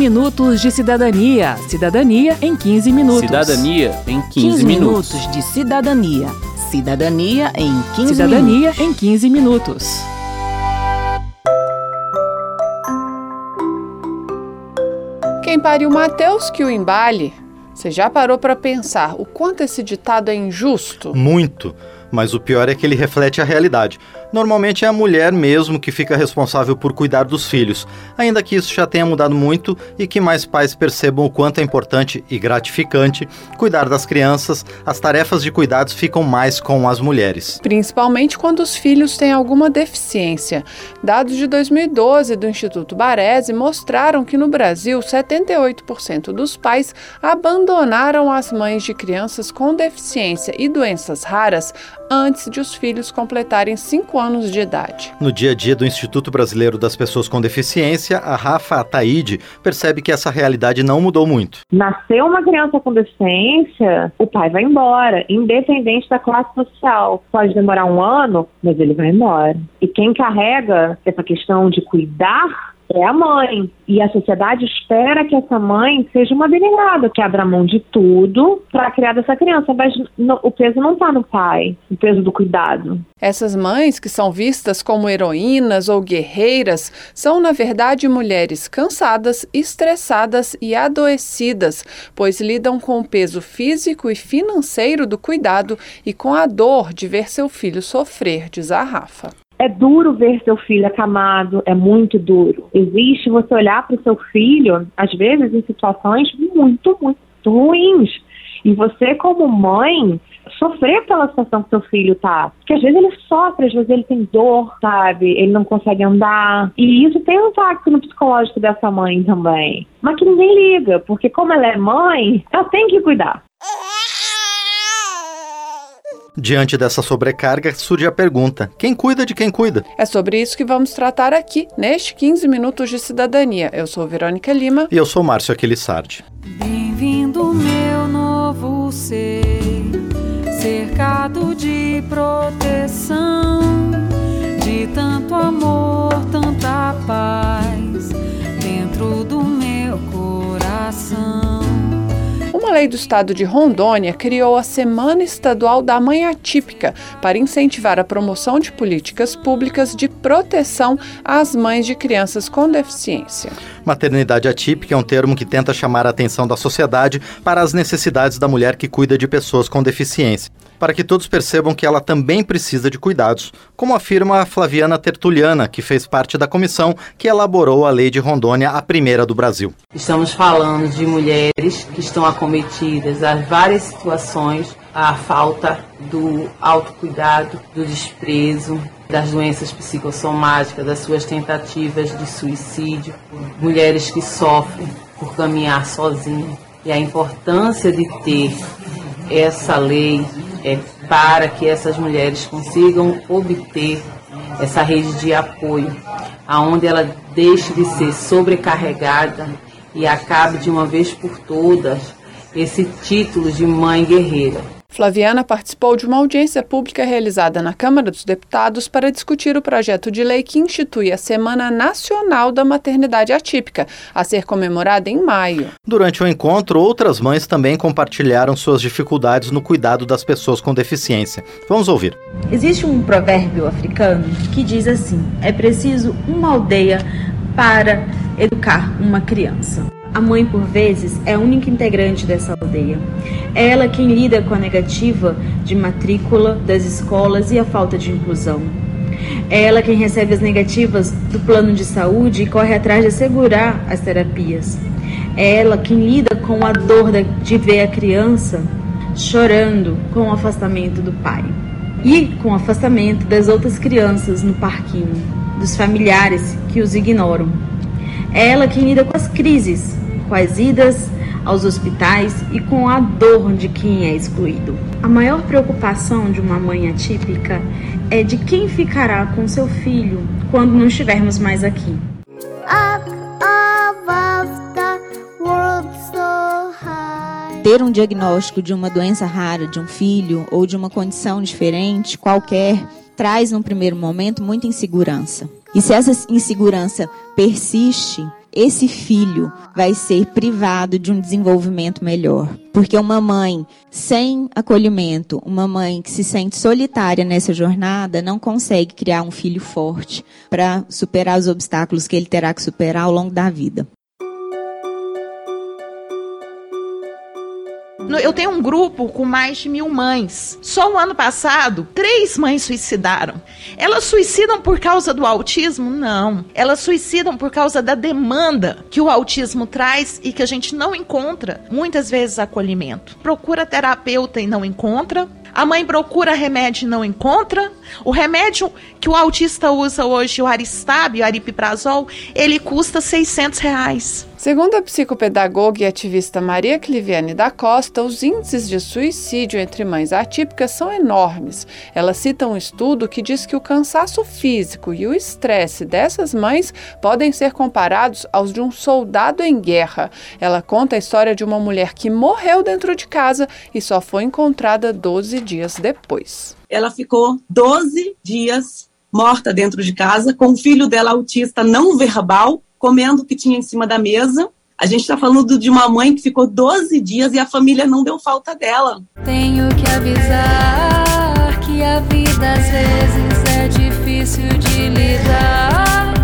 minutos de cidadania. Cidadania em 15 minutos. Cidadania em 15, 15 minutos. minutos de cidadania. Cidadania em 15 Cidadania minutos. em 15 minutos. Quem pariu Mateus que o embale? Você já parou para pensar o quanto esse ditado é injusto? Muito. Mas o pior é que ele reflete a realidade. Normalmente é a mulher mesmo que fica responsável por cuidar dos filhos, ainda que isso já tenha mudado muito e que mais pais percebam o quanto é importante e gratificante cuidar das crianças, as tarefas de cuidados ficam mais com as mulheres. Principalmente quando os filhos têm alguma deficiência. Dados de 2012 do Instituto Baresi mostraram que no Brasil 78% dos pais abandonaram as mães de crianças com deficiência e doenças raras antes de os filhos completarem 5 anos de idade. No dia a dia do Instituto Brasileiro das Pessoas com Deficiência, a Rafa Ataíde percebe que essa realidade não mudou muito. Nasceu uma criança com deficiência, o pai vai embora, independente da classe social. Pode demorar um ano, mas ele vai embora. E quem carrega essa questão de cuidar é a mãe. E a sociedade espera que essa mãe seja uma abnegada, que abra mão de tudo para criar essa criança. Mas no- o peso não está no pai, o peso do cuidado. Essas mães, que são vistas como heroínas ou guerreiras, são, na verdade, mulheres cansadas, estressadas e adoecidas, pois lidam com o peso físico e financeiro do cuidado e com a dor de ver seu filho sofrer, diz a Rafa. É duro ver seu filho acamado, é muito duro. Existe você olhar para o seu filho, às vezes, em situações muito, muito ruins. E você, como mãe, sofrer pela situação que seu filho tá. Porque às vezes ele sofre, às vezes ele tem dor, sabe? Ele não consegue andar. E isso tem um impacto no psicológico dessa mãe também. Mas que ninguém liga, porque como ela é mãe, ela tem que cuidar. Diante dessa sobrecarga, surge a pergunta: quem cuida de quem cuida? É sobre isso que vamos tratar aqui, neste 15 Minutos de Cidadania. Eu sou Verônica Lima. E eu sou Márcio Aquilissardi. Bem-vindo, meu novo ser, cercado de proteção, de tanto amor, tanta paz, lei do estado de Rondônia criou a Semana Estadual da Mãe Atípica para incentivar a promoção de políticas públicas de proteção às mães de crianças com deficiência. Maternidade atípica é um termo que tenta chamar a atenção da sociedade para as necessidades da mulher que cuida de pessoas com deficiência, para que todos percebam que ela também precisa de cuidados, como afirma a Flaviana Tertuliana, que fez parte da comissão que elaborou a lei de Rondônia, a primeira do Brasil. Estamos falando de mulheres que estão acometidas a várias situações, a falta do autocuidado, do desprezo, das doenças psicossomáticas, das suas tentativas de suicídio, mulheres que sofrem por caminhar sozinhas. E a importância de ter essa lei é para que essas mulheres consigam obter essa rede de apoio, aonde ela deixe de ser sobrecarregada e acabe de uma vez por todas esse título de mãe guerreira. Flaviana participou de uma audiência pública realizada na Câmara dos Deputados para discutir o projeto de lei que institui a Semana Nacional da Maternidade Atípica, a ser comemorada em maio. Durante o encontro, outras mães também compartilharam suas dificuldades no cuidado das pessoas com deficiência. Vamos ouvir. Existe um provérbio africano que diz assim: é preciso uma aldeia para educar uma criança. A mãe, por vezes, é a única integrante dessa aldeia. É ela quem lida com a negativa de matrícula das escolas e a falta de inclusão. É ela quem recebe as negativas do plano de saúde e corre atrás de assegurar as terapias. É ela quem lida com a dor de ver a criança chorando com o afastamento do pai e com o afastamento das outras crianças no parquinho, dos familiares que os ignoram. É ela quem lida com as crises, com as idas aos hospitais e com a dor de quem é excluído. A maior preocupação de uma mãe atípica é de quem ficará com seu filho quando não estivermos mais aqui. Ter um diagnóstico de uma doença rara de um filho ou de uma condição diferente, qualquer, traz no primeiro momento muita insegurança. E se essa insegurança persiste, esse filho vai ser privado de um desenvolvimento melhor. Porque uma mãe sem acolhimento, uma mãe que se sente solitária nessa jornada, não consegue criar um filho forte para superar os obstáculos que ele terá que superar ao longo da vida. Eu tenho um grupo com mais de mil mães. Só o ano passado, três mães suicidaram. Elas suicidam por causa do autismo? Não. Elas suicidam por causa da demanda que o autismo traz e que a gente não encontra, muitas vezes, acolhimento. Procura terapeuta e não encontra. A mãe procura remédio e não encontra. O remédio que o autista usa hoje, o Aristab, o aripiprazol, ele custa 600 reais. Segundo a psicopedagoga e ativista Maria Cliviane da Costa, os índices de suicídio entre mães atípicas são enormes. Ela cita um estudo que diz que o cansaço físico e o estresse dessas mães podem ser comparados aos de um soldado em guerra. Ela conta a história de uma mulher que morreu dentro de casa e só foi encontrada 12 dias depois. Ela ficou 12 dias morta dentro de casa, com o filho dela autista não verbal comendo o que tinha em cima da mesa. A gente está falando de uma mãe que ficou 12 dias e a família não deu falta dela. Tenho que avisar que a vida às vezes é difícil de lidar.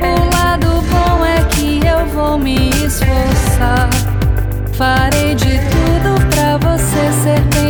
O lado bom é que eu vou me esforçar. Farei de tudo para você ser bem.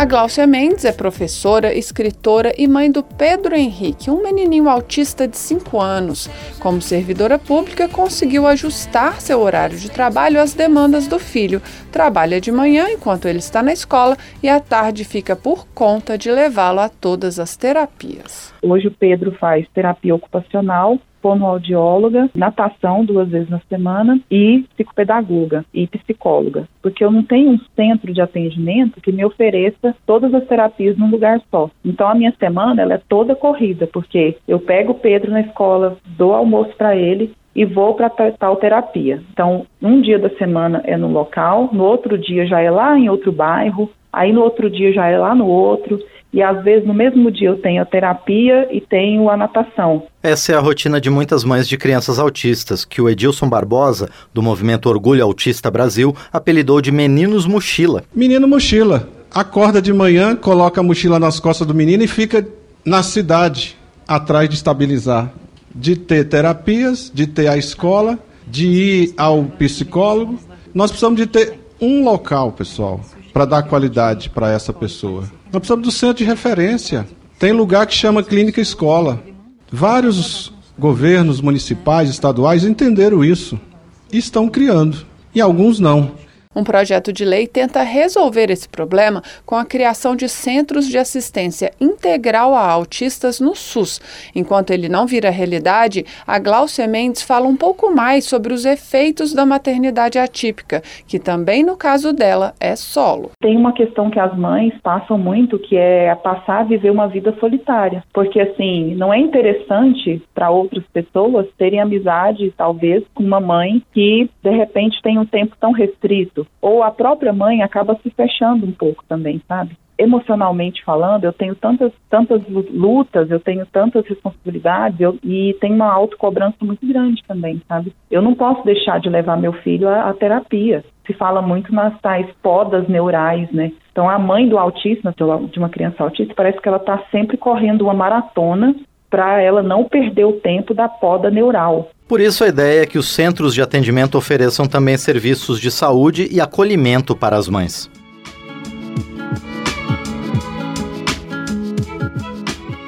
A Gláucia Mendes é professora, escritora e mãe do Pedro Henrique, um menininho autista de 5 anos. Como servidora pública, conseguiu ajustar seu horário de trabalho às demandas do filho. Trabalha de manhã enquanto ele está na escola e à tarde fica por conta de levá-lo a todas as terapias. Hoje o Pedro faz terapia ocupacional, fonoaudióloga, natação duas vezes na semana e psicopedagoga e psicóloga, porque eu não tenho um centro de atendimento que me ofereça todas as terapias num lugar só. Então a minha semana ela é toda corrida, porque eu pego o Pedro na escola, dou almoço para ele, e vou para tal terapia. Então, um dia da semana é no local, no outro dia já é lá em outro bairro, aí no outro dia já é lá no outro. E às vezes no mesmo dia eu tenho a terapia e tenho a natação. Essa é a rotina de muitas mães de crianças autistas, que o Edilson Barbosa, do movimento Orgulho Autista Brasil, apelidou de Meninos Mochila. Menino Mochila. Acorda de manhã, coloca a mochila nas costas do menino e fica na cidade, atrás de estabilizar. De ter terapias, de ter a escola, de ir ao psicólogo. Nós precisamos de ter um local, pessoal, para dar qualidade para essa pessoa. Nós precisamos do centro de referência. Tem lugar que chama clínica escola. Vários governos municipais, estaduais entenderam isso e estão criando. E alguns não. Um projeto de lei tenta resolver esse problema com a criação de centros de assistência integral a autistas no SUS. Enquanto ele não vira realidade, a Glaucia Mendes fala um pouco mais sobre os efeitos da maternidade atípica, que também no caso dela é solo. Tem uma questão que as mães passam muito, que é passar a viver uma vida solitária. Porque assim, não é interessante para outras pessoas terem amizade, talvez, com uma mãe que de repente tem um tempo tão restrito ou a própria mãe acaba se fechando um pouco também, sabe? Emocionalmente falando, eu tenho tantas, tantas lutas, eu tenho tantas responsabilidades eu, e tenho uma autocobrança muito grande também, sabe? Eu não posso deixar de levar meu filho à, à terapia. Se fala muito nas tais podas neurais, né? Então, a mãe do autista, de uma criança autista, parece que ela está sempre correndo uma maratona para ela não perder o tempo da poda neural. Por isso, a ideia é que os centros de atendimento ofereçam também serviços de saúde e acolhimento para as mães.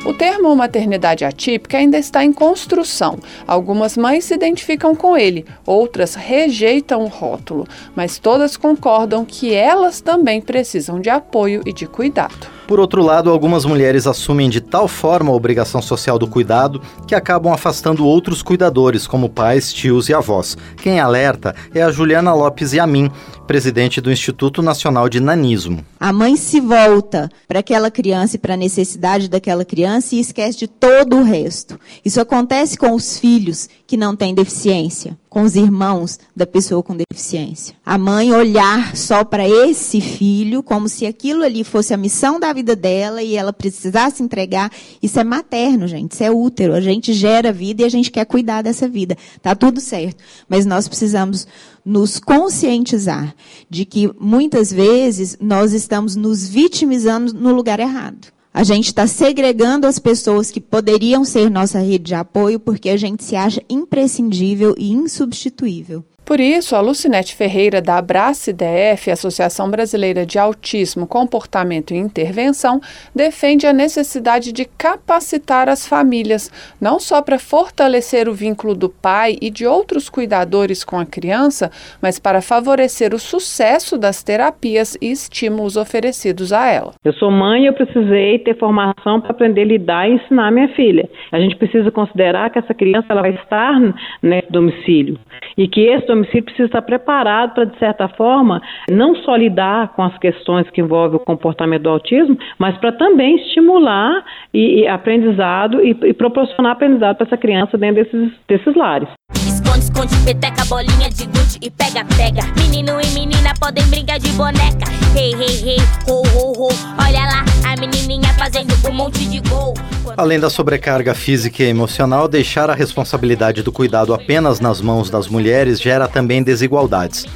O termo maternidade atípica ainda está em construção. Algumas mães se identificam com ele, outras rejeitam o rótulo, mas todas concordam que elas também precisam de apoio e de cuidado. Por outro lado, algumas mulheres assumem de tal forma a obrigação social do cuidado que acabam afastando outros cuidadores, como pais, tios e avós. Quem alerta é a Juliana Lopes Yamin, presidente do Instituto Nacional de Nanismo. A mãe se volta para aquela criança e para a necessidade daquela criança e esquece de todo o resto. Isso acontece com os filhos que não têm deficiência, com os irmãos da pessoa com deficiência. A mãe olhar só para esse filho como se aquilo ali fosse a missão da vida dela e ela precisar se entregar, isso é materno, gente, isso é útero. A gente gera vida e a gente quer cuidar dessa vida. Tá tudo certo. Mas nós precisamos nos conscientizar de que muitas vezes nós estamos nos vitimizando no lugar errado. A gente está segregando as pessoas que poderiam ser nossa rede de apoio porque a gente se acha imprescindível e insubstituível. Por isso, a Lucinete Ferreira, da Abrace DF, Associação Brasileira de Autismo, Comportamento e Intervenção, defende a necessidade de capacitar as famílias, não só para fortalecer o vínculo do pai e de outros cuidadores com a criança, mas para favorecer o sucesso das terapias e estímulos oferecidos a ela. Eu sou mãe e eu precisei ter formação para aprender a lidar e ensinar minha filha. A gente precisa considerar que essa criança ela vai estar nesse domicílio e que esse domicílio precisa estar preparado para, de certa forma, não só lidar com as questões que envolvem o comportamento do autismo, mas para também estimular e, e aprendizado e, e, proporcionar aprendizado para essa criança dentro desses, desses lares. Esconde, peteca, bolinha de gude e pega, pega. Menino e menina podem brincar de boneca. Ho, ho, ho. Olha lá, a menininha fazendo um monte de gol. Além da sobrecarga física e emocional, deixar a responsabilidade do cuidado apenas nas mãos das mulheres gera também desigualdades.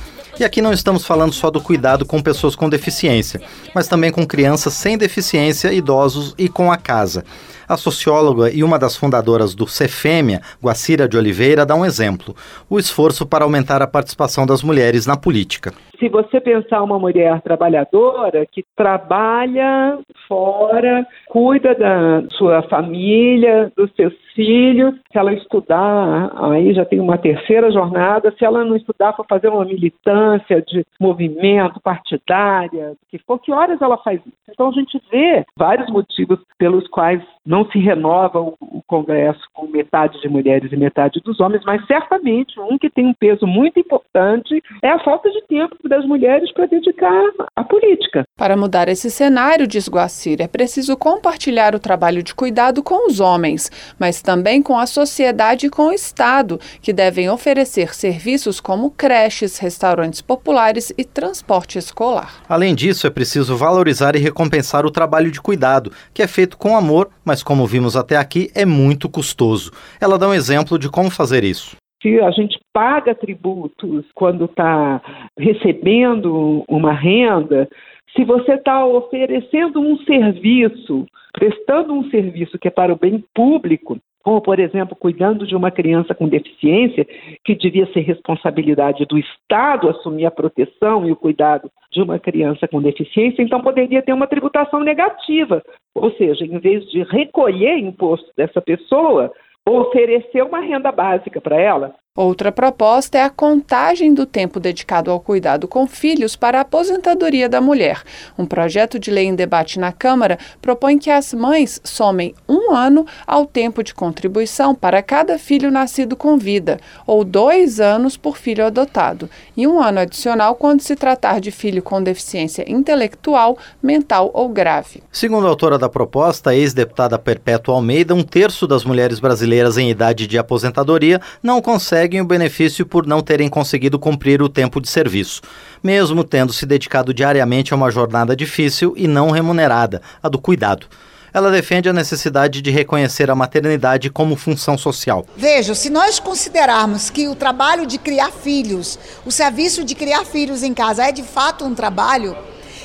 E aqui não estamos falando só do cuidado com pessoas com deficiência, mas também com crianças sem deficiência, idosos e com a casa. A socióloga e uma das fundadoras do Cefêmia, Guacira de Oliveira, dá um exemplo: o esforço para aumentar a participação das mulheres na política. Se você pensar uma mulher trabalhadora que trabalha fora, cuida da sua família, dos seus filhos, se ela estudar, aí já tem uma terceira jornada, se ela não estudar for fazer uma militância de movimento partidária, que for, que horas ela faz isso? Então a gente vê vários motivos pelos quais não se renova o, o Congresso com metade de mulheres e metade dos homens, mas certamente um que tem um peso muito importante é a falta de tempo das mulheres para dedicar à política. Para mudar esse cenário, diz Guacir, é preciso compartilhar o trabalho de cuidado com os homens, mas também com a sociedade e com o Estado, que devem oferecer serviços como creches, restaurantes populares e transporte escolar. Além disso, é preciso valorizar e recompensar o trabalho de cuidado, que é feito com amor, mas como vimos até aqui, é muito custoso. Ela dá um exemplo de como fazer isso se a gente paga tributos quando está recebendo uma renda, se você está oferecendo um serviço, prestando um serviço que é para o bem público, como, por exemplo, cuidando de uma criança com deficiência, que devia ser responsabilidade do Estado assumir a proteção e o cuidado de uma criança com deficiência, então poderia ter uma tributação negativa. Ou seja, em vez de recolher imposto dessa pessoa, oferecer uma renda básica para ela. Outra proposta é a contagem do tempo dedicado ao cuidado com filhos para a aposentadoria da mulher. Um projeto de lei em debate na Câmara propõe que as mães somem um ano ao tempo de contribuição para cada filho nascido com vida, ou dois anos por filho adotado, e um ano adicional quando se tratar de filho com deficiência intelectual, mental ou grave. Segundo a autora da proposta, a ex-deputada Perpétua Almeida, um terço das mulheres brasileiras em idade de aposentadoria não consegue conseguem o benefício por não terem conseguido cumprir o tempo de serviço, mesmo tendo se dedicado diariamente a uma jornada difícil e não remunerada, a do cuidado. Ela defende a necessidade de reconhecer a maternidade como função social. Veja, se nós considerarmos que o trabalho de criar filhos, o serviço de criar filhos em casa é de fato um trabalho,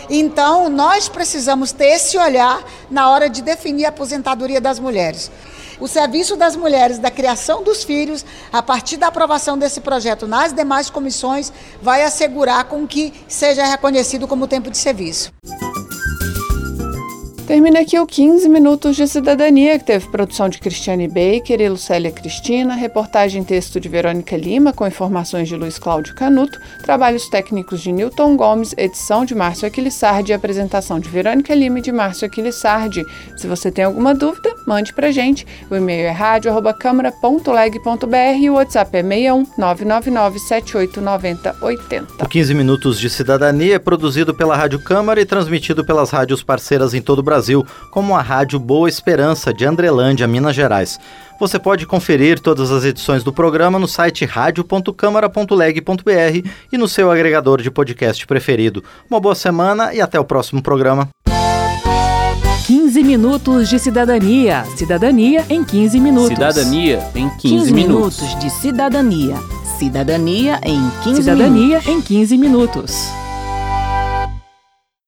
então nós precisamos ter esse olhar na hora de definir a aposentadoria das mulheres. O Serviço das Mulheres da Criação dos Filhos, a partir da aprovação desse projeto nas demais comissões, vai assegurar com que seja reconhecido como tempo de serviço. Termina aqui o 15 Minutos de Cidadania, que teve produção de Cristiane Baker e Lucélia Cristina, reportagem texto de Verônica Lima, com informações de Luiz Cláudio Canuto, trabalhos técnicos de Newton Gomes, edição de Márcio Aquilissardi e apresentação de Verônica Lima e de Márcio Aquilissardi. Se você tem alguma dúvida, mande pra gente. O e-mail é rádio.câmara.leg.br e o WhatsApp é 61 999 789080. O 15 Minutos de Cidadania é produzido pela Rádio Câmara e transmitido pelas rádios parceiras em todo o Brasil Brasil, como a Rádio Boa Esperança de Andrelândia, Minas Gerais. Você pode conferir todas as edições do programa no site radio.câmara.leg.br e no seu agregador de podcast preferido. Uma boa semana e até o próximo programa. 15 minutos de cidadania. Cidadania em 15 minutos. Cidadania em 15, 15 minutos. minutos de cidadania. Cidadania em 15 Cidadania minutos. em 15 minutos.